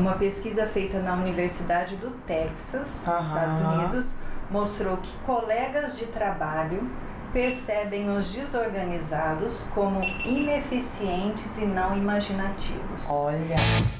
Uma pesquisa feita na Universidade do Texas, nos Estados Unidos, mostrou que colegas de trabalho percebem os desorganizados como ineficientes e não imaginativos. Olha.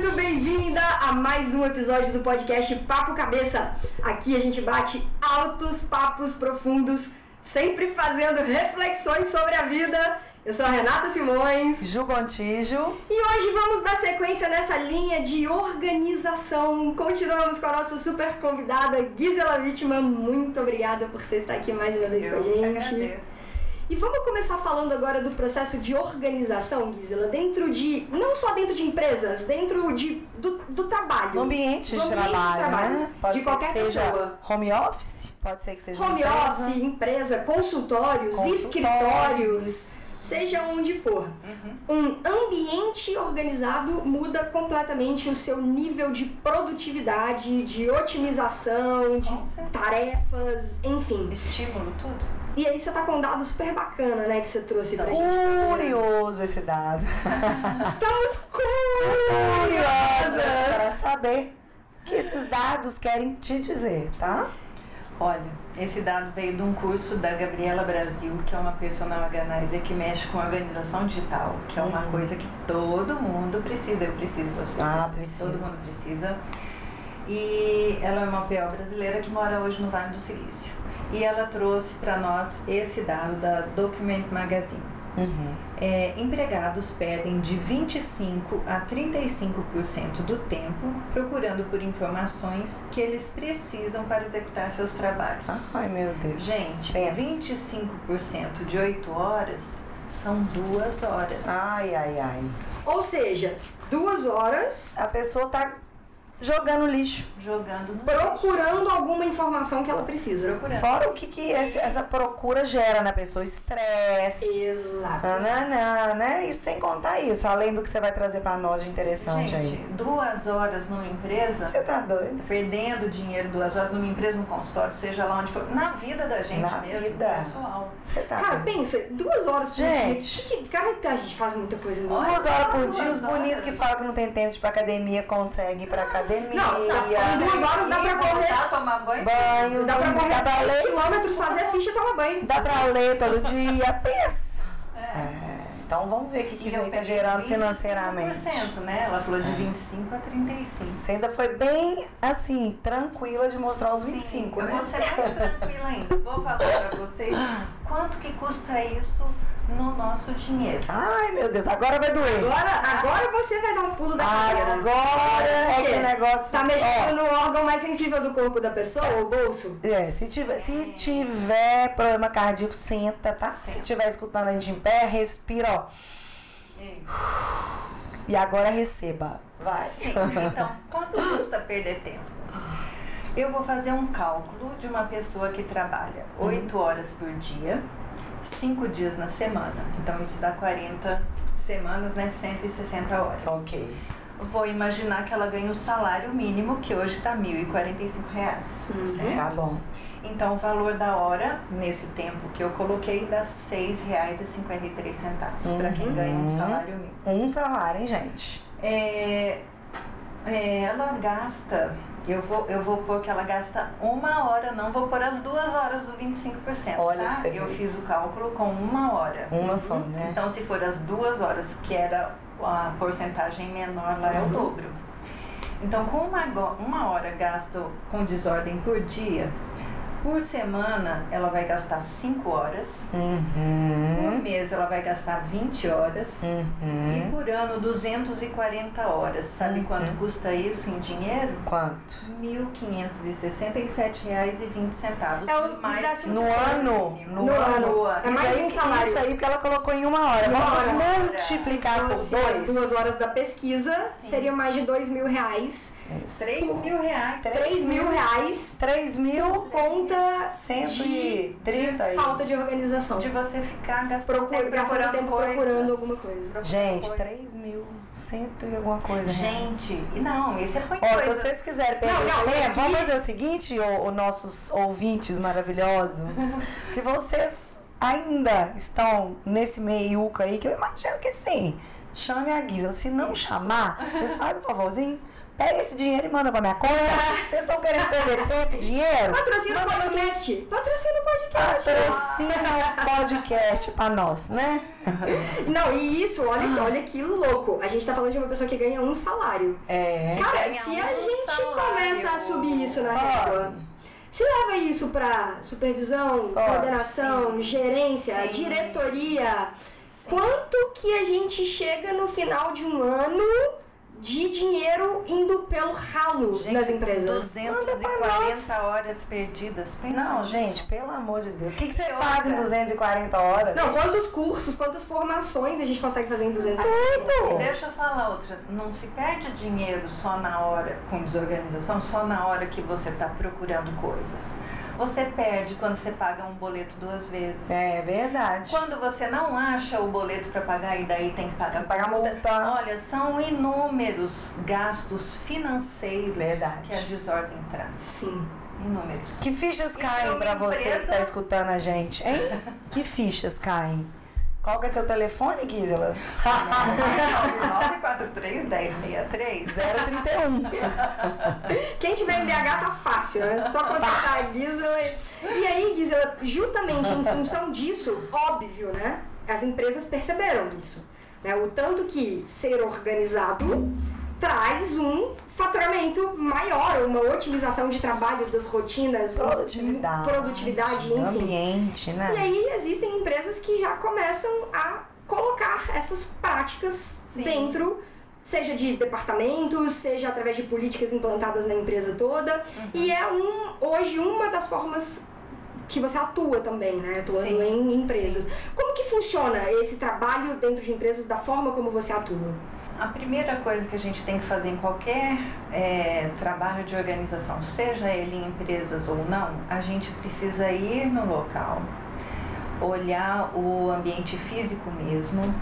Muito bem-vinda a mais um episódio do podcast Papo Cabeça. Aqui a gente bate altos papos profundos, sempre fazendo reflexões sobre a vida. Eu sou a Renata Simões. Ju Gontijo. E hoje vamos dar sequência nessa linha de organização. Continuamos com a nossa super convidada Gisela Wittmann. Muito obrigada por você estar aqui mais uma vez Eu com a gente. agradeço. E vamos começar falando agora do processo de organização, Gisela, dentro de. não só dentro de empresas, dentro de, do, do trabalho. No ambiente de No ambiente de trabalho, trabalho, né? De ser qualquer que seja pessoa. home office, pode ser que seja Home empresa, office, empresa, consultórios, consultórios. escritórios, seja onde for. Um ambiente organizado muda completamente o seu nível de produtividade, de otimização, de tarefas, enfim. Estímulo, tudo. E aí você tá com um dado super bacana, né, que você trouxe pra Então, gente. Curioso esse dado. Estamos Curiosas para saber o que esses dados querem te dizer, tá? Olha, esse dado veio de um curso da Gabriela Brasil, que é uma personal organizer que mexe com organização digital, que é uma coisa que todo mundo precisa. Eu preciso, você Ah, precisa. Todo mundo precisa. E ela é uma PO brasileira que mora hoje no Vale do Silício. E ela trouxe para nós esse dado da Document Magazine. É, empregados perdem de 25 a 35% do tempo procurando por informações que eles precisam para executar seus trabalhos. Ai, meu Deus. Gente, Pensa. 25% de 8 horas são duas horas. Ai, ai, ai. Ou seja, duas horas A pessoa tá jogando lixo. Jogando no procurando alguma informação que ela precisa. procurando. Fora o que, que esse- essa procura gera na pessoa, estresse. Exato. Nananã, né? E sem contar isso, além do que você vai trazer pra nós de interessante Gente, aí. duas horas numa empresa, Você tá doido? perdendo dinheiro duas horas numa empresa, num consultório, seja lá onde for, na vida da gente Na mesmo, vida. pessoal. Você tá Cara, doido? pensa, duas horas por Gente. dia. Que, cara, a gente faz muita coisa em duas Duas horas. por dia, os bonitos que falam que não tem tempo de ir pra academia conseguem ir pra academia. Não, não, em duas horas dá pra correr. tomar banho. Banho, Dá pra correr dá pra 10 ler, quilômetros, fazer ficha e tomar banho. dá pra ler todo dia, pensa. É. É, então vamos ver o que, que isso eu aí tá gerando 25%, financeiramente. né? Ela falou de 25 a 35. Você ainda foi bem, assim, tranquila de mostrar os Sim, 25, eu né? vou ser mais tranquila ainda. Vou falar pra vocês quanto que custa isso no nosso dinheiro. Ai, meu Deus, agora vai doer. Agora, agora você vai dar um pulo da cadeira. Agora é que o negócio... Tá mexendo Ó, no órgão mais sensível do corpo da pessoa, o bolso? É, se tiver, se tiver problema cardíaco, senta, tá? Se Senta. tiver escutando a gente em pé, respira, ó. E agora receba. Vai. Sim, então, quanto custa perder tempo? Eu vou fazer um cálculo de uma pessoa que trabalha 8 horas por dia, 5 dias na semana. Então, isso dá 40 semanas, né? 160 horas. ok. Vou imaginar que ela ganha o salário mínimo, que hoje está 1.045 reais, certo? Tá bom. Então, o valor da hora, nesse tempo que eu coloquei, dá R$ 6,53 para quem ganha um salário mínimo. Um salário, hein, gente? É, é, ela gasta, eu vou, eu vou pôr que ela gasta uma hora, não vou pôr as duas horas do 25%, Olha tá? Eu fiz o cálculo com uma hora. Uma só, né? Então, se for as duas horas, que era a porcentagem menor, lá Uhum. é o dobro. Então, com uma, uma hora gasto com desordem por dia, por semana ela vai gastar 5 horas, Uhum. por mês ela vai gastar 20 horas Uhum. e por ano 240 horas. Sabe quanto custa isso em dinheiro? Quanto? R$ 1.567,20. É o mais No ano? No, No ano. ano. É Isso mais aí, um salário. Isso aí porque ela colocou em uma hora. Uma Vamos hora. multiplicar por dois. as duas horas da pesquisa, seria mais de dois mil reais. Isso. 3 mil reais. 3 mil reais 3 mil por conta 130 aí. Falta de organização. De você ficar gastando Procura- tempo procurando tempo coisas. procurando alguma coisa. Procurando Gente, coisas. 3 mil, cento e alguma coisa. reais. Gente, e não, isso é põe Ó, se coisa. vocês quiserem perder Não, não, tempo, aqui- vamos fazer o seguinte, ô, ô, nossos ouvintes maravilhosos. se vocês ainda estão nesse meiuca aí, que eu imagino que sim, chame a Guisa. Se não chamar, vocês fazem um favorzinho, pega esse dinheiro e manda pra minha conta. Vocês estão querendo perder tempo e dinheiro? Patrocina o podcast. Patrocina o podcast. Patrocina o podcast pra nós, né? Não, e isso, olha, olha que louco. A gente tá falando de uma pessoa que ganha um salário. É. Cara, se um a gente salário. começa a subir isso na régua, se leva isso pra supervisão, Sobe, coordenação, gerência, Sim. diretoria, quanto que a gente chega no final de um ano de dinheiro indo pelo ralo Gente, nas empresas? 240 horas perdidas. Pensa Não, nisso. gente, pelo amor de Deus. O que, que você Que faz em outra? 240 horas? Não, quantos cursos, quantas formações a gente consegue fazer em 200 Tudo! Deixa eu falar outra. Não se perde dinheiro só na hora, com desorganização, só na hora que você está procurando coisas. Você perde quando você paga um boleto duas vezes. É verdade. Quando você não acha o boleto para pagar e daí tem que pagar, Tem que pagar multa. Olha, são inúmeros gastos financeiros Verdade. que a desordem traz. Sim. Inúmeros. Que fichas caem pra você que empresa- tá escutando a gente, hein? que fichas caem? Qual que é seu telefone, Gisela? 943 1063 031. Quem tiver em BH tá fácil, é só contratar a Gisela. E aí, Gisela, justamente em função disso, óbvio, né? As empresas perceberam isso. Né? O tanto que ser organizado traz um faturamento maior, uma otimização de trabalho das rotinas, Produtividade. produtividade, enfim. Ambiente, né? E aí existem empresas que já começam a colocar essas práticas Sim. dentro, seja de departamentos, seja através de políticas implantadas na empresa toda. E é um hoje uma das formas que você atua também, né? Atuando Sim, em empresas. Como que funciona esse trabalho dentro de empresas da forma como você atua? A primeira coisa que a gente tem que fazer em qualquer é, trabalho de organização, seja ele em empresas ou não, a gente precisa ir no local, olhar o ambiente físico mesmo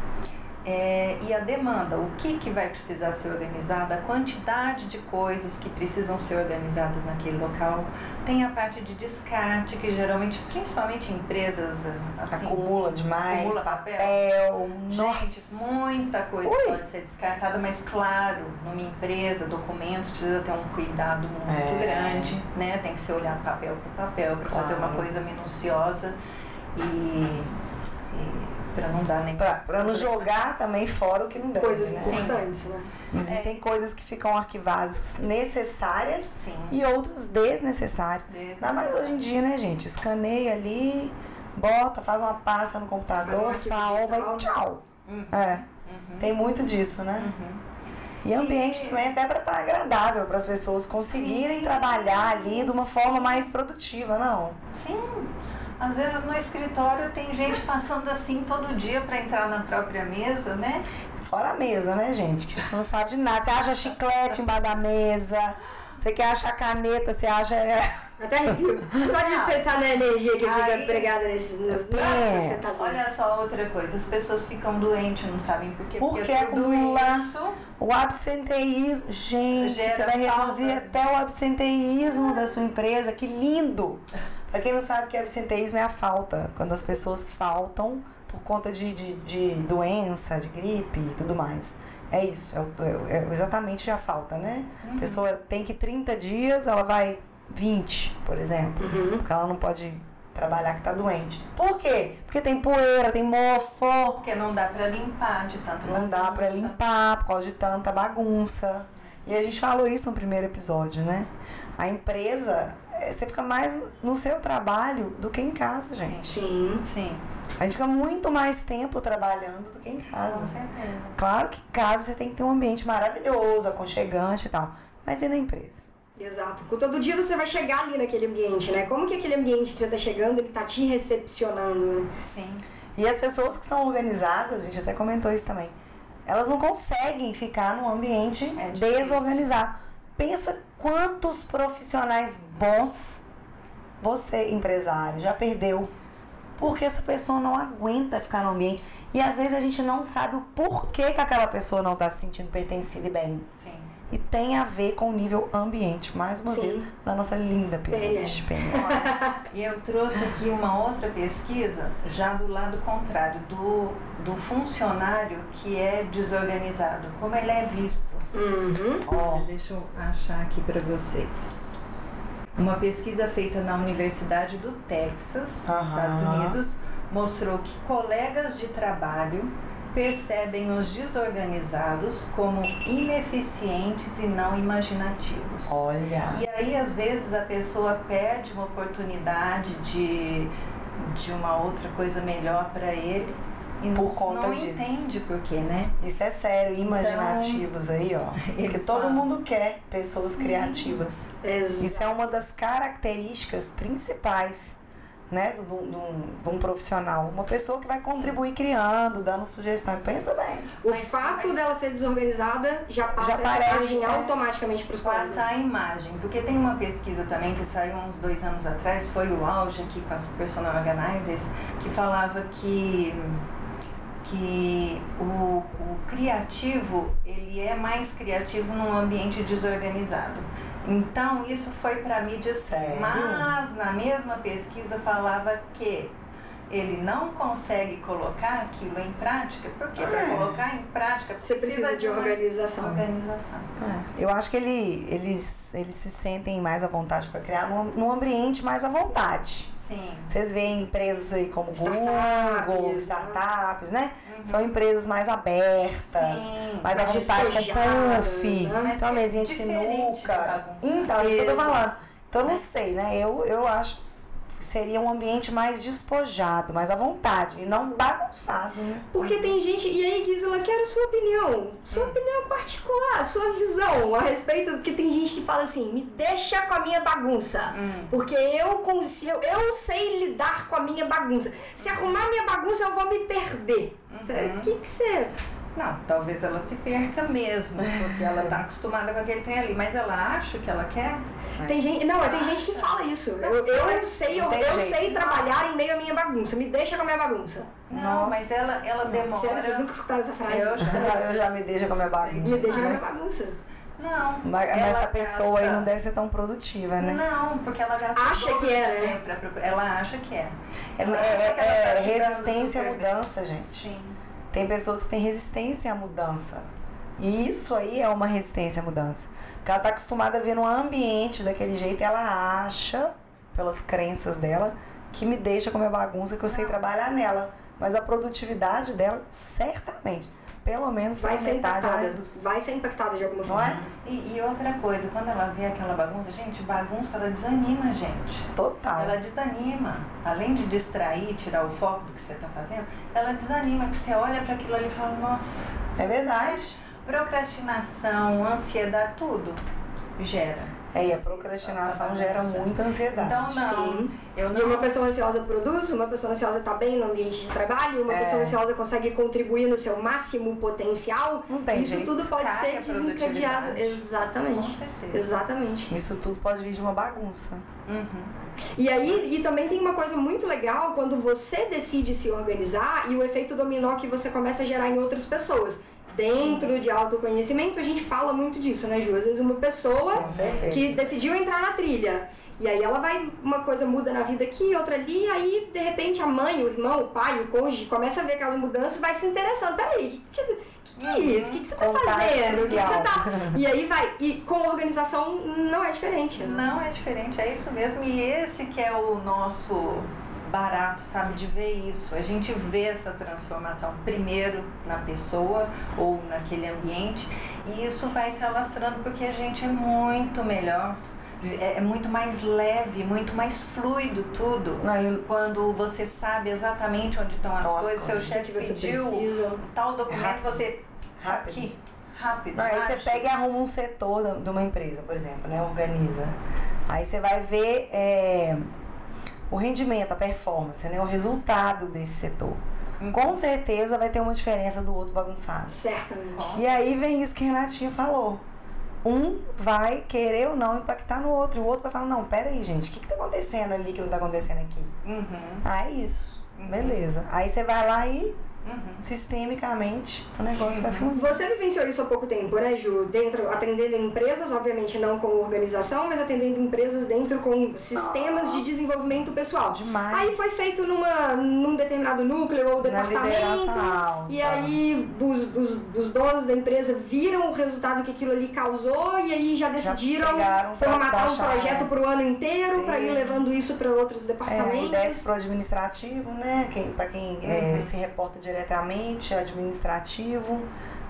é, e a demanda, o que, que vai precisar ser organizado, a quantidade de coisas que precisam ser organizadas naquele local. Tem a parte de descarte, que geralmente, principalmente em empresas assim, Acumula demais, Acumula papel. papel. Gente, muita coisa Ui. pode ser descartada, mas claro, numa empresa, documentos, precisa ter um cuidado muito É. grande, né? Tem que ser olhar papel por papel para fazer uma Claro. coisa minuciosa e, para não dar nem Pra, pra não jogar também fora o que não deve, Coisas né? importantes, né? Existem coisas que ficam arquivadas necessárias Sim. e outras desnecessárias. Ainda mais hoje em dia, né, gente? Escaneia ali, bota, faz uma pasta no computador, salva e tchau. Uhum. É. Tem muito disso, né? E ambiente E- também até para estar agradável para as pessoas conseguirem Sim. trabalhar ali de uma forma mais produtiva, não? Sim. Às vezes no escritório tem gente passando assim todo dia para entrar na própria mesa, né? Fora a mesa, né, gente? Que você não sabe de nada. Você acha chiclete embaixo da mesa, você quer achar caneta, você acha. é, Até arrepio. Só de pensar na energia que fica Aí- pregada nesse. É. nossa, você tá. Olha só outra coisa, as pessoas ficam doentes, não sabem por quê. Porque tudo acumula isso O absenteísmo, gente, Gera você vai reduzir falta. até o absenteísmo da sua empresa, que lindo! Pra quem não sabe o que é absenteísmo é a falta, quando as pessoas faltam por conta de, de, de doença, de gripe e tudo mais. É isso, é, é- é exatamente a falta, né? A pessoa tem que 30 dias, ela vai 20, por exemplo, porque ela não pode trabalhar que tá doente. Por quê? Porque tem poeira, tem mofo, porque não dá pra limpar de tanta não dá pra bagunça. limpar por causa de tanta bagunça. E a gente falou isso no primeiro episódio, né? A empresa, você fica mais no seu trabalho do que em casa, gente. Sim. Sim, A gente fica muito mais tempo trabalhando do que em com casa. certeza. Claro que em casa você tem que ter um ambiente maravilhoso, aconchegante e tal. Mas e na empresa? Exato. Com Todo dia você vai chegar ali naquele ambiente, né? Como que aquele ambiente que você tá chegando, ele tá te recepcionando? né? Sim. E as pessoas que são organizadas, a gente até comentou isso também, elas não conseguem ficar num ambiente É difícil. desorganizado. Pensa quantos profissionais bons você, empresário, já perdeu. Porque essa pessoa não aguenta ficar no ambiente. E às vezes a gente não sabe o porquê que aquela pessoa não está se sentindo pertencida e bem. Sim. E tem a ver com o nível ambiente, mais uma Sim. vez, da nossa linda pirâmide. Olha, e eu trouxe aqui uma outra pesquisa, já do lado contrário, do, do funcionário que é desorganizado, como ele é visto. Uhum. Olha, deixa eu achar aqui para vocês. Uma pesquisa feita na Universidade do Texas, Aham. nos Estados Unidos, mostrou que colegas de trabalho percebem os desorganizados como ineficientes e não imaginativos. Olha. E aí, às vezes, a pessoa perde uma oportunidade de, de uma outra coisa melhor para ele e Por não, conta não disso. entende por quê, né? Isso é sério, imaginativos aí, ó. Porque Então, todo falam. mundo quer pessoas criativas. Exato. Isso é uma das características principais, né, de um, de profissional. Uma pessoa que vai contribuir criando, dando sugestão. Pensa bem. O Mas- fato mas- dela ser desorganizada já passa Já parece, imagem né? automaticamente para os colegas. Passar a imagem, porque tem uma pesquisa também que saiu uns dois anos atrás, foi o auge aqui com as personal organizers, que falava que, que o, o criativo, ele é mais criativo num ambiente desorganizado. Então, isso foi para mídia Sério? Mas, na mesma pesquisa, falava que ele não consegue colocar aquilo em prática, porque para É. colocar em prática Você precisa de uma organização. organização. É, Eu acho que ele, eles, eles se sentem mais à vontade para criar num, num ambiente mais à vontade. Sim. Vocês veem empresas aí como Startups, Google, startups, né? São empresas mais abertas, Sim. mais à vontade com puff, né? Então é mesinha de de sinuca. Então, é isso que eu tô falando. Então, eu não sei, né? Eu, eu acho seria um ambiente mais despojado, mais à vontade, e não bagunçado, né? Porque tem gente. E aí, Gisela, quero sua opinião. Sua Hum. opinião particular, sua visão a respeito. Porque tem gente que fala assim: me deixa com a minha bagunça. Hum. Porque eu, consigo, eu sei lidar com a minha bagunça. Se arrumar minha bagunça, eu vou me perder. Uhum. O que, que você. Não, talvez ela se perca mesmo, porque ela tá acostumada com aquele trem ali, mas ela acha que ela quer. Tem gente, não, tem gente que fala isso. Eu, eu sei, eu, eu sei trabalhar em meio à minha bagunça. Me deixa com a minha bagunça. Não, Nossa mas ela, ela demora. Sério, vocês nunca escutaram essa frase? Eu já. Eu já me deixa com a minha bagunça. Me deixa com a minha bagunça. Não. Mas essa pessoa aí gasta- não deve ser tão produtiva, né? Não, porque ela gasta Acha que é, né? tempo pra procurar. Ela acha que é. Ela é, acha que ela é tá se dando resistência à bem. mudança, gente. Sim. Tem pessoas que têm resistência à mudança. E isso aí é uma resistência à mudança. Porque ela tá acostumada a ver no ambiente daquele jeito e ela acha, pelas crenças dela, que me deixa com a minha bagunça, que eu sei trabalhar nela. Mas a produtividade dela, certamente, pelo menos Vai ser impactada. reduz. Vai ser impactada de alguma forma. é? E, e outra coisa, quando ela vê aquela bagunça, gente, bagunça ela desanima a gente. Total. Ela desanima. Além de distrair, tirar o foco do que você está fazendo, ela desanima, que você olha para aquilo ali e fala, nossa, É verdade. procrastinação, ansiedade, tudo gera. É, e a procrastinação gera muita ansiedade. Então não, Sim. eu E uma não. pessoa ansiosa produz, uma pessoa ansiosa tá bem no ambiente de trabalho, uma É. pessoa ansiosa consegue contribuir no seu máximo potencial. Não tem Isso jeito. tudo pode Cai ser desencadeado. Exatamente. Com certeza. Exatamente. Isso tudo pode vir de uma bagunça. Uhum. E aí, e também tem uma coisa muito legal quando você decide se organizar e o efeito dominó que você começa a gerar em outras pessoas. Dentro de autoconhecimento, a gente fala muito disso, né, Ju? Às vezes uma pessoa que decidiu entrar na trilha. E aí ela vai, uma coisa muda na vida aqui, outra ali, e aí de repente a mãe, o irmão, o pai, o cônjuge começa a ver aquelas mudanças e vai se interessando. Peraí, que, que, que, que é isso? O que, que você tá fazendo? O que, que você tá. E aí vai. E com organização não é diferente. né? Não é diferente, é isso mesmo. E esse que é o nosso barato, sabe, de ver isso. A gente vê essa transformação primeiro na pessoa ou naquele ambiente e isso vai se alastrando porque a gente é muito melhor. É é muito mais leve, muito mais fluido tudo. Não, e- Quando você sabe exatamente onde estão as as coisas, seu chefe pediu precisa. tal documento, Rápido. você Rápido. aqui, rápido. Não, aí você pega e arruma um setor de uma empresa, por exemplo, né? Organiza. Aí você vai ver é, o rendimento, a performance, né? O resultado desse setor. Com certeza vai ter uma diferença do outro bagunçado. Certamente. E aí vem isso que a Renatinha falou. um vai querer ou não impactar no outro. E o outro vai falar, não, pera aí, gente, o que, que tá acontecendo ali que não tá acontecendo aqui? Uhum. Ah, é isso. Beleza. Aí você vai lá e Uhum. sistemicamente o negócio vai fluir. Você vivenciou isso há pouco tempo, né, Ju? Dentro, atendendo empresas, obviamente não como organização, mas atendendo empresas dentro com sistemas de Nossa. desenvolvimento pessoal. Demais. Aí foi feito numa, num determinado núcleo ou departamento. E aí os, os, os donos da empresa viram o resultado que aquilo ali causou e aí já decidiram pra formatar um projeto né? para o ano inteiro para ir levando isso para outros É, e departamentos. desce pro administrativo, né? Quem, pra quem é, Uhum. se reporta diretamente, administrativo.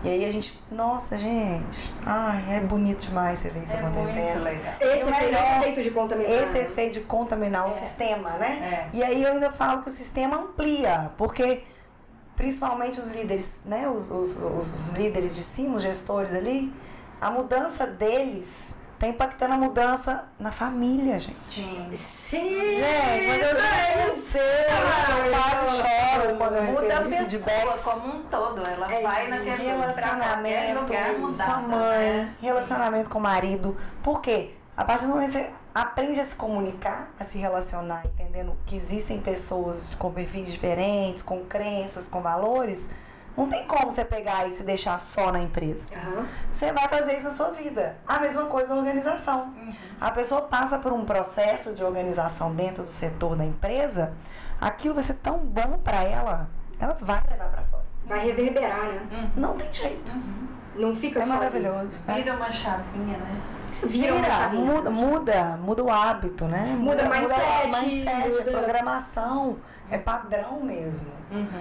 E aí a gente, nossa, gente, ai, é bonito demais você ver isso É acontecendo. muito legal. esse, o efeito- melhor- esse efeito de contaminar. Esse efeito de contaminar o É. sistema, né? É. E aí eu ainda falo que o sistema amplia, porque principalmente os líderes, né? Os, os, os, os líderes de cima, os gestores ali, a mudança deles tá impactando a mudança na família, gente. Sim. Sim! Gente, mas eu já sei, eu Muda a esse pessoa como um todo. Ela É vai naquele Relacionamento lugar com mudada. sua mãe, né? relacionamento com o marido. Por quê? A partir do momento que você aprende a se comunicar, a se relacionar, entendendo que existem pessoas com perfis diferentes, com crenças, com valores, não tem como você pegar isso e deixar só na empresa. Aham. Você vai fazer isso na sua vida. A mesma coisa na organização. A pessoa passa por um processo de organização dentro do setor da empresa, aquilo vai ser tão bom para ela, ela vai levar para fora. Vai reverberar, né? Não tem jeito. Não fica É só ali. maravilhoso. né? Vira uma chavinha, né? Vira muda, muda, muda o hábito, né? Muda mindset, muda, mindset, muda- é programação, é padrão mesmo.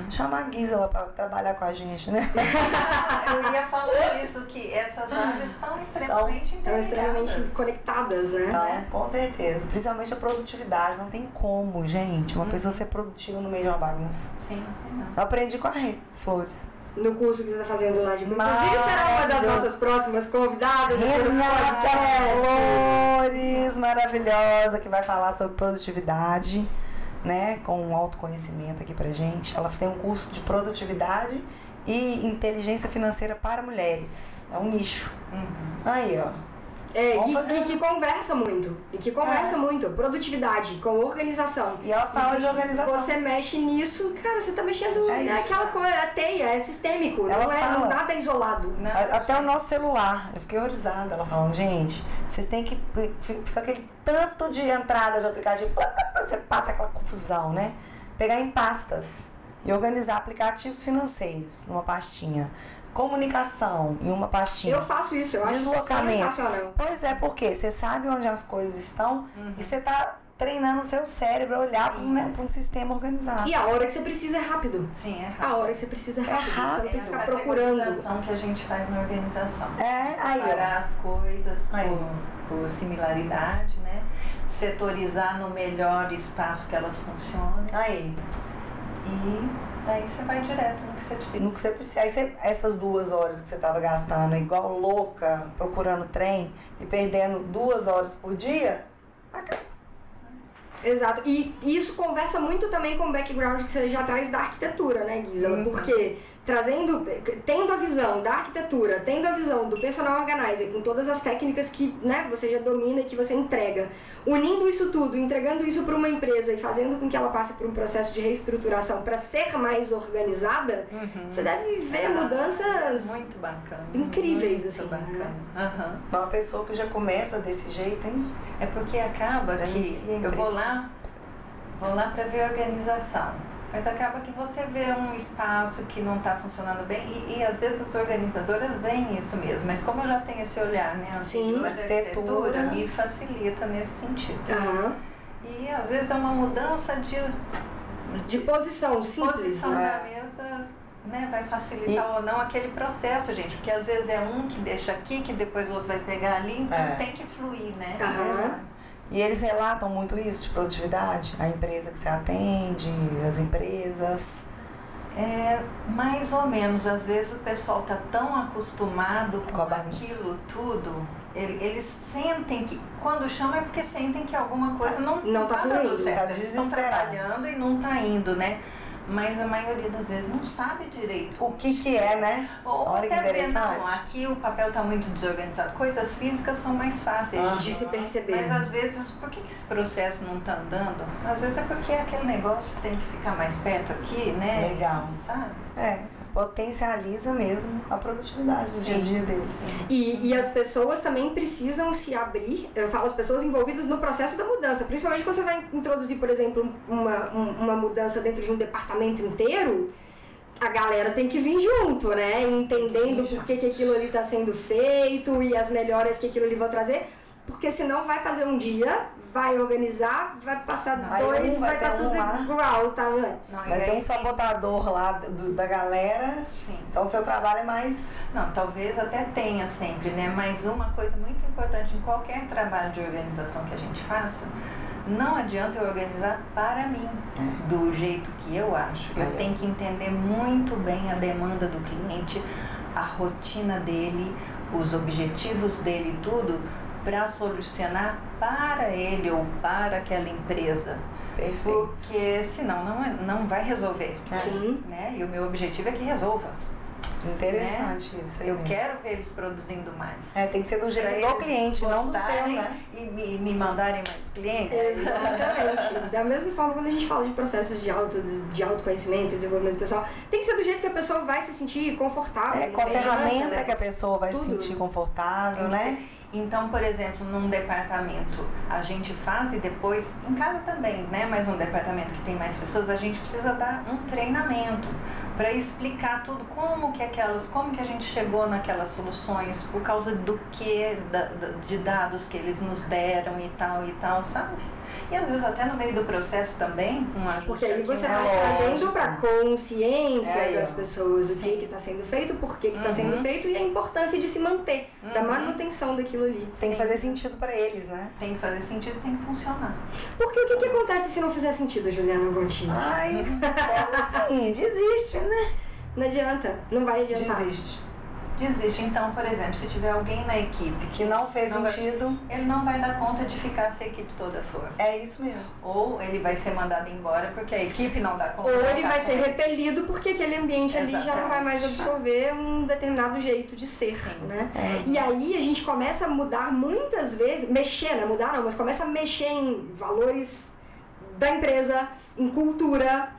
Chama a Gisela para trabalhar com a gente, né? Eu ia falar isso, que essas áreas estão extremamente Estão extremamente conectadas, né? Então, com certeza. Principalmente a produtividade. Não tem como, gente, uma pessoa ser produtiva no meio de uma bagunça. Sim, não tem não. Eu aprendi com a Rê Flores. No curso que você está fazendo lá de Inclusive será uma das nossas próximas convidadas Renata. Flores, maravilhosa, que vai falar sobre produtividade, né? Com um autoconhecimento aqui pra gente. Ela tem um curso de produtividade e inteligência financeira para mulheres. É um nicho. Uhum. Aí, ó. É, e, e que conversa muito. E que conversa É. muito. Produtividade com organização. E ela fala de organização. Você mexe nisso, cara, você tá mexendo. É É, aquela coisa, é teia, é sistêmico. Ela não é fala. nada isolado. A- Até o nosso celular. Eu fiquei horrorizada. Ela falando, gente, vocês têm que. fi- Fica aquele tanto de entrada de aplicativo. Você passa aquela confusão, né? Pegar em pastas e organizar aplicativos financeiros numa pastinha. Comunicação em uma pastinha. Eu faço isso, eu acho Deslocamento. sensacional. Pois é, porque você sabe onde as coisas estão e você tá treinando o seu cérebro a olhar para um, né, um sistema organizado. E a hora que você precisa é rápido. Sim, é A rápido. hora que você precisa é É rápido. Você rápido. É que a ficar procurando. categorização que a gente faz na organização. É, aí. Separar as coisas Aí. por, por similaridade, né? Setorizar no melhor espaço que elas funcionem. Aí, E daí você vai direto no que você precisa. no que você precisa. Aí você- essas duas horas que você tava gastando igual louca, procurando trem e perdendo duas horas por dia, Exato. E isso conversa muito também com o background que você já traz da arquitetura, né, Gisela? Uhum. Porque trazendo, tendo a visão da arquitetura, tendo a visão do personal organizer, com todas as técnicas que né, você já domina e que você entrega, unindo isso tudo, entregando isso para uma empresa e fazendo com que ela passe por um processo de reestruturação para ser mais organizada, você deve ver Ah, mudanças. Muito bacana. incríveis, muito assim, bacana. Aham. uma pessoa que já começa desse jeito, hein? É porque acaba que eu vou lá, vou lá para ver a organização. Mas acaba que você vê um espaço que não está funcionando bem e, e às vezes as organizadoras veem isso mesmo. Mas como eu já tenho esse olhar, né, Sim, da arquitetura. arquitetura, me facilita nesse sentido. Aham. E às vezes é uma mudança de, De posição, simples. posição né? da mesa, né, vai facilitar ou não aquele processo, gente. Porque às vezes é um que deixa aqui, que depois o outro vai pegar ali, então É. tem que fluir, né? Aham. E eles relatam muito isso de produtividade, a empresa que você atende, as empresas. É, mais ou menos, às vezes o pessoal tá tão acostumado com, Com aquilo tudo, ele- eles sentem que, quando chamam é porque sentem que alguma coisa não, Não tá dando fluindo, certo. tá eles estão trabalhando e não tá indo, né? Mas a maioria das vezes não sabe direito. O que que é, né? Ou Olha que até ver, não, aqui o papel está muito desorganizado. Coisas físicas são mais fáceis Aham. De se perceber. Mas às vezes, por que, que esse processo não está andando? Às vezes é porque aquele negócio tem que ficar mais perto aqui, né? Legal. Sabe? É, potencializa mesmo a produtividade do Sim. dia a dia deles. E, e as pessoas também precisam se abrir, eu falo as pessoas envolvidas no processo da mudança, principalmente quando você vai introduzir, por exemplo, uma, um- uma mudança dentro de um departamento inteiro, a galera tem que vir junto, né? Entendendo por que, que aquilo ali está sendo feito e as melhoras que aquilo ali vai trazer, porque senão vai fazer um dia, vai organizar, vai passar Vai dois, vai vai estar ter um tudo lá. igual, tá antes. Não, Vai ter um sabotador lá do- da galera. Sim. Então o seu trabalho é mais. Não, talvez até tenha sempre, né? Mas uma coisa muito importante em qualquer trabalho de organização que a gente faça, não adianta eu organizar para mim, do jeito que eu acho. Eu É. tenho que entender muito bem a demanda do cliente, a rotina dele, os objetivos dele e tudo, para solucionar para ele ou para aquela empresa. Perfeito. Porque senão não, é- não vai resolver. É. Sim. Né? E o meu objetivo é que resolva. Interessante isso aí. Eu mesmo. quero ver eles produzindo mais. É, tem que ser do jeito do cliente, não do seu, né? E me, me mandarem mais clientes. Exatamente. Da mesma forma, quando a gente fala de processos de, auto, de autoconhecimento e desenvolvimento pessoal, tem que ser do jeito que a pessoa vai se sentir confortável. É, com a ferramenta essa, que a pessoa vai Tudo. se sentir confortável, né? ser- Então, por exemplo, num departamento a gente faz e depois, em casa também, né? Mas num departamento que tem mais pessoas, a gente precisa dar um treinamento para explicar tudo, como que aquelas, como que a gente chegou naquelas soluções, por causa do que, da, de dados que eles nos deram e tal e tal, sabe? E às vezes até no meio do processo também, um ajuste Porque aí você um vai lógico. trazendo pra consciência É das pessoas o Sim. que que tá sendo feito, por que que tá sendo Uhum. feito e a importância de se manter, da Uhum. manutenção daquilo ali. Tem que Sim. fazer sentido pra eles, né? Tem que fazer sentido, tem que funcionar. Porque o que, que acontece se não fizer sentido, Juliana Gontijo? Ai, como assim? Desiste, né? Não adianta, não vai adiantar. Desiste. Desiste. Então, por exemplo, se tiver alguém na equipe Que não fez Não vai- sentido. ele não vai dar conta de ficar se a equipe toda for. É isso mesmo. Ou ele vai ser mandado embora porque a equipe não dá conta. Ou ele vai ser ele. repelido porque aquele ambiente ali já não vai mais Exatamente. absorver um determinado jeito de ser, Sim. né? E aí a gente começa a mudar muitas vezes, mexer, né? Mudar não, mas começa a mexer em valores da empresa, em cultura,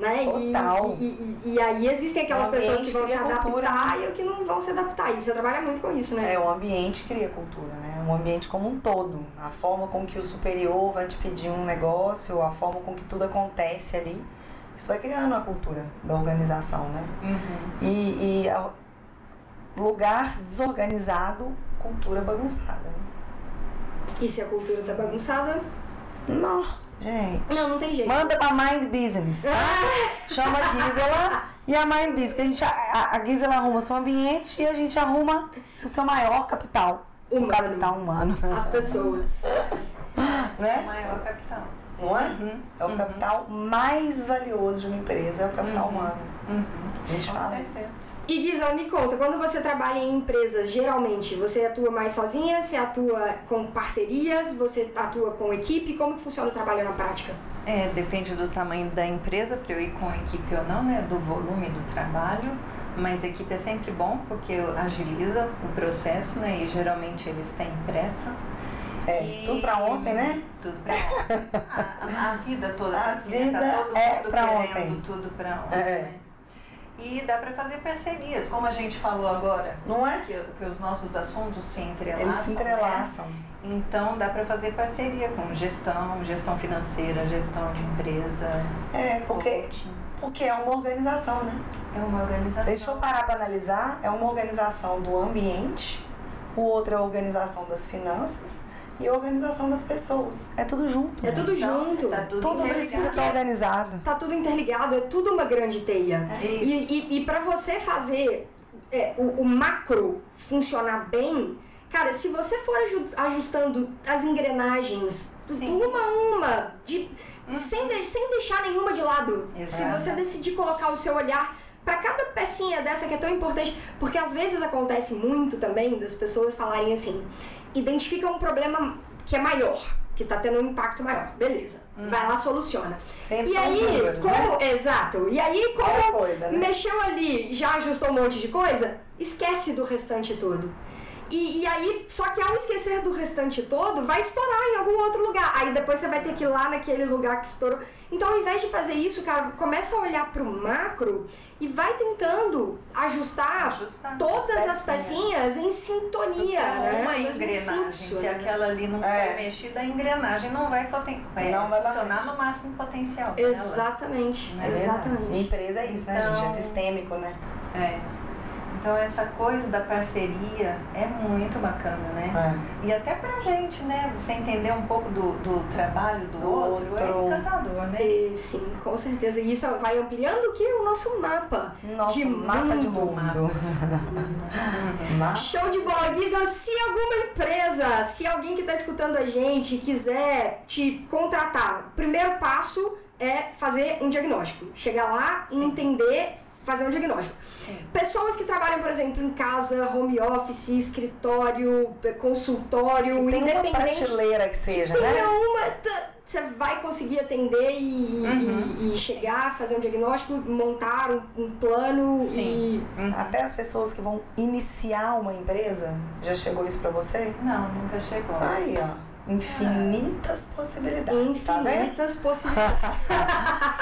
né? E- Total. E, e- e aí existem aquelas O pessoas que vão se cultura, adaptar e o que não vão se adaptar. E você trabalha muito com isso, né? É, o ambiente cria cultura, né? O ambiente como um todo. A forma com que o superior vai te pedir um negócio, a forma com que tudo acontece ali. Isso vai criando a cultura da organização, né? Uhum. E, e a- lugar desorganizado, cultura bagunçada, né? E se a cultura tá bagunçada, Não, gente. não, não tem jeito. Manda pra Mind Business, tá? Chama a Gisela e a Mind Business. Que a, gente, a, a Gisela arruma o seu ambiente e a gente arruma o seu maior capital. O Humano. capital humano. As pessoas. O né? maior capital. Não é? Uhum. É o capital mais valioso de uma empresa, é o capital Uhum. humano. Uhum. A gente Com fala isso. certeza. E Gisela, me conta, quando você trabalha em empresas, geralmente, você atua mais sozinha, você atua com parcerias, você atua com equipe, como que funciona o trabalho na prática? É, depende do tamanho da empresa, para eu ir com equipe ou não, né? Do volume do trabalho. Mas equipe é sempre bom porque agiliza o processo, né? E geralmente eles têm pressa. É, E- tudo pra ontem, né? Tudo pra ontem. A, a- a vida toda A tá assim, vida tá todo é mundo pra querendo ontem. tudo pra ontem. É. né? E dá pra fazer parcerias, como a gente falou agora, Não é? que, que os nossos assuntos se entrelaçam. Eles se né? entrelaçam. Então dá pra fazer parceria com gestão, gestão financeira, gestão de empresa. É, porque, coaching. porque é uma organização, né? É uma organização. Se a gente for parar para analisar, é uma organização do ambiente, o outro é a organização das finanças e a organização das pessoas. É tudo junto. É né? tudo Então, junto. Tá tudo, Tudo precisa interligado. estar organizado. Tá tudo interligado, é tudo uma grande teia. É isso. E, e, e para você fazer é, o, o macro funcionar bem, cara, se você for aju- ajustando as engrenagens Sim. uma a uma, de, sem, de- sem deixar nenhuma de lado, se Exato. você decidir colocar o seu olhar para cada pecinha dessa que é tão importante, porque às vezes acontece muito também das pessoas falarem assim, identifica um problema que é maior, que tá tendo um impacto maior. Beleza. Vai lá, soluciona. Sempre E aí, números, como. né? Exato. E aí, Aquela como coisa, né? mexeu ali, já ajustou um monte de coisa, esquece do restante todo. E, e aí, só que ao esquecer do restante todo, vai estourar em algum outro lugar. Aí depois você vai ter que ir lá naquele lugar que estourou. Então, ao invés de fazer isso, cara, começa a olhar pro macro e vai tentando ajustar, Ajustar todas as as pecinhas em sintonia, né? uma engrenagem, fluxo, se né? aquela ali não É. for mexida, a engrenagem não vai, foten- vai Não vai funcionar no máximo potencial dela. Exatamente, é exatamente. Empresa é isso, né, Então- gente? É sistêmico, né? É. Então essa coisa da parceria é muito bacana, né? É. E até pra gente, né? Você entender um pouco do, do trabalho do, Do outro, é outro. encantador, né? E, sim, com certeza. E isso vai ampliando o que? O nosso mapa. Nosso de mapa de mundo. mundo. Mapa. Show de bola, Guisa. Se alguma empresa, se alguém que está escutando a gente quiser te contratar, o primeiro passo é fazer um diagnóstico. Chegar lá e entender, fazer um diagnóstico. Sim. Pessoas que trabalham, por exemplo, em casa, home office, escritório, consultório, Tem uma independente. prateleira que seja, Tenha né? uma. t- Você vai conseguir atender e, Uhum. e- e chegar, fazer um diagnóstico, montar um, um plano Sim. Uhum. Até as pessoas que vão iniciar uma empresa, já chegou isso pra você? Não, nunca chegou. Aí, ó. Infinitas e possibilidades. Tá infinitas possibilidades.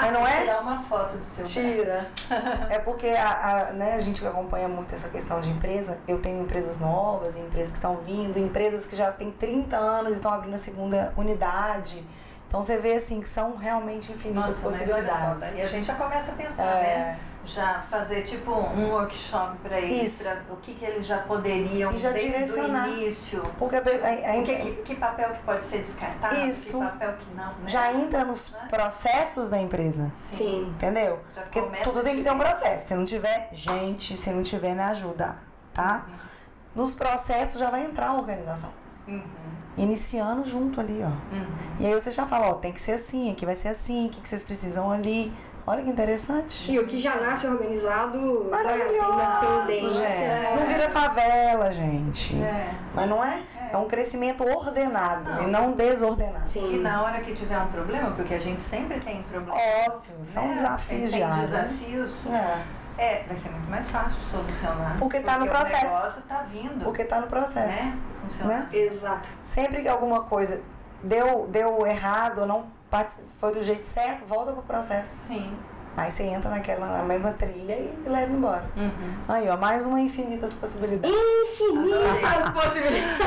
Mas não é? Tirar uma foto do seu Tira. braço. É porque a, a, né, a gente acompanha muito essa questão de empresa. Eu tenho empresas novas, empresas que estão vindo, empresas que já têm 30 anos e estão abrindo a segunda unidade. Então você vê assim que são realmente infinitas Nossa, olha só, possibilidades. daí a gente já começa a pensar, É. né? Já fazer tipo um workshop pra eles, pra o que, que eles já poderiam E já desde o início. Porque a, a, a, O que, que, que papel que pode ser descartado, Isso. que papel que não, né? já entra nos Né? processos da empresa. Sim. Entendeu? Já Porque começa tudo tem que ter um processo. Se não tiver, gente, se não tiver, me ajuda, tá? Nos processos já vai entrar a organização. Uhum, Iniciando junto ali, ó. uhum. E aí você já fala, ó, tem que ser assim, aqui vai ser assim, o que, que vocês precisam ali. Olha que interessante. E o que já nasce organizado né, Maravilhoso, tem uma tendência. gente. Não vira favela, gente. É. Mas não é? É, um crescimento ordenado Não. e não desordenado. Sim. E na hora que tiver um problema, porque a gente sempre tem problemas. Óbvio, são né? desafios Sempre tem diários, né? desafios. É, É, vai ser muito mais fácil de solucionar. Porque tá no processo. o negócio tá vindo. porque tá no processo. né? Funciona. Né? Exato. Sempre que alguma coisa deu, deu errado ou não foi do jeito certo, volta pro processo. Sim. Aí você entra naquela na mesma trilha e leva embora. Uhum. Aí, ó, mais uma infinitas possibilidades. Infinitas possibilidades.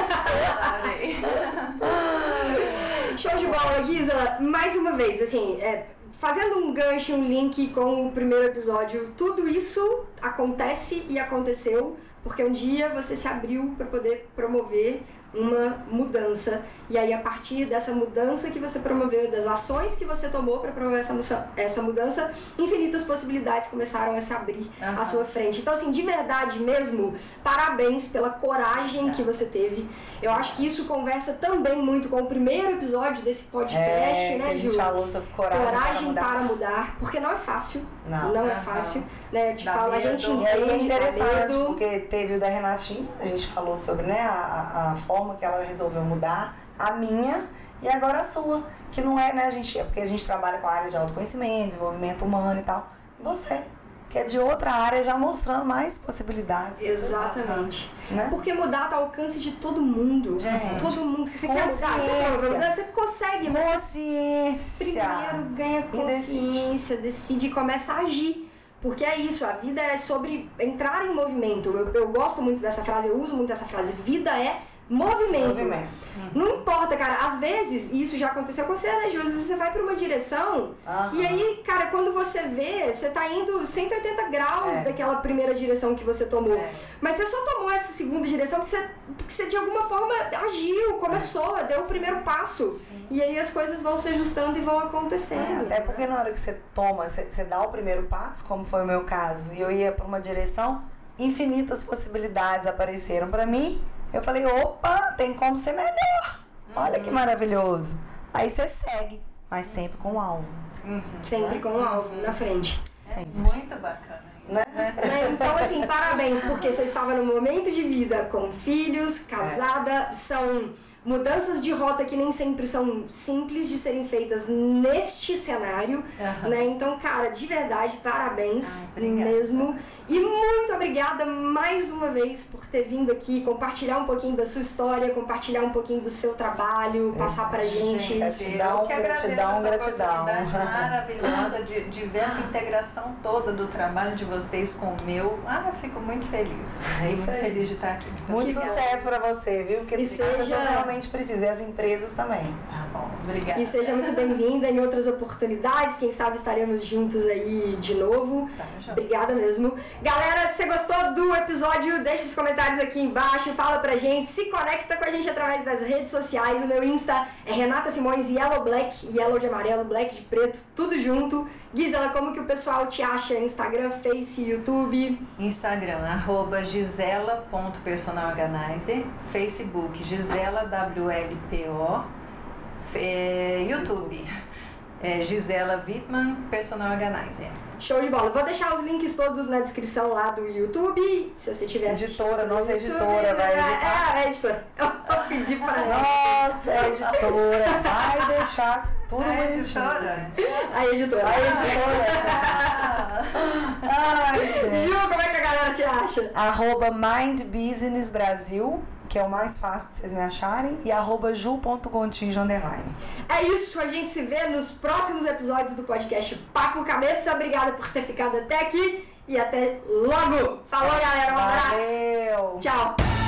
Show de bola, Guisa. Mais uma vez, assim, é, fazendo um gancho, um link com o primeiro episódio, tudo isso acontece e aconteceu porque um dia você se abriu para poder promover uma mudança. E aí, a partir dessa mudança que você promoveu, das ações que você tomou para promover essa, essa mudança, infinitas possibilidades começaram a se abrir Aham. à sua frente. Então, assim, de verdade mesmo, parabéns pela coragem que você teve. Eu acho que isso conversa também muito com o primeiro episódio desse podcast, É, né, a gente Ju? falou sobre coragem, Coragem para mudar. para mudar, porque não é fácil. Não. é Aham. fácil. Né? Eu te Dá falo, a gente E aí é entende, dá interessante, porque teve o da Renatinha, a gente falou sobre né, a, a- a forma que ela resolveu mudar, a minha e agora a sua. Que não é, né, a gente, é porque a gente trabalha com a área de autoconhecimento, desenvolvimento humano e tal. Você, que é de outra área, já mostrando mais possibilidades. Exatamente. Né? Porque mudar tá ao alcance de todo mundo. Gente. Todo mundo que você quer Consciência. mudar, você consegue, mas Consciência. primeiro ganha E decide. consciência, decide e começa a agir. Porque é isso, a vida é sobre entrar em movimento. Eu, eu gosto muito dessa frase, eu uso muito dessa frase. Vida é movimento. Movimento. Não importa, cara. Às vezes, e isso já aconteceu com você, né? Às vezes você vai pra uma direção Aham. e aí, cara, quando você vê, você tá indo 180 graus É. daquela primeira direção que você tomou. É. Mas você só tomou essa segunda direção porque você, porque você de alguma forma agiu, começou, deu o primeiro passo. E aí as coisas vão se ajustando e vão acontecendo. É, até porque na hora que você toma, você, você dá o primeiro passo, como foi o meu caso, e eu ia para uma direção, infinitas possibilidades apareceram para mim. Eu falei, opa, tem como ser melhor. Olha que maravilhoso. Aí você segue, mas sempre com alvo. Uhum. Sempre com um alvo na frente. Sempre. Muito bacana isso. Né? Né? Então, assim, parabéns, porque você estava no momento de vida com filhos, casada, são mudanças de rota que nem sempre são simples de serem feitas neste cenário, Aham. né? Então, cara, de verdade, parabéns obrigada. mesmo. E muito obrigada mais uma vez por ter vindo aqui, compartilhar um pouquinho da sua história, compartilhar um pouquinho do seu trabalho, passar pra gente. Gente, Gratidão, eu que agradeço gratidão, essa gratidão. oportunidade maravilhosa de, de ver essa integração toda do trabalho de vocês com o meu. Ah, eu fico muito feliz. É muito feliz de estar aqui. Muito que sucesso pra você, viu? Porque E seja- realmente precisam, e as empresas também. Tá bom, obrigada. E seja muito bem-vinda em outras oportunidades. Quem sabe estaremos juntos aí de novo. Tá. Obrigada mesmo. Galera, se você gostou do episódio, deixa os comentários aqui embaixo, fala pra gente, se conecta com a gente através das redes sociais. O meu Insta é Renata Simões Yellow Black, Yellow de amarelo, Black de preto, tudo junto. Gisela, como que o pessoal te acha? Instagram, Face, YouTube? Instagram, arroba gisela.personalorganizer, Facebook, Gisela WLPO, é, YouTube, é, Gisela Wittmann, Personal Organizer. Show de bola. Vou deixar os links todos na descrição lá do YouTube. Se você tiver Editora, nossa YouTube, editora vai né? editar. É, é, editora. Eu vou pedir pra. Nossa, a editora vai deixar tudo A bonitinho. editora? A editora. A editora. Ai, gente. Ju, como é que a galera te acha? Arroba Mind Business Brasil, que é o mais fácil de vocês me acharem, e arroba underline. É isso, a gente se vê nos próximos episódios do podcast Papo Cabeça. Obrigada por ter ficado até aqui e até logo. Falou, galera. Um abraço. Valeu! Tchau.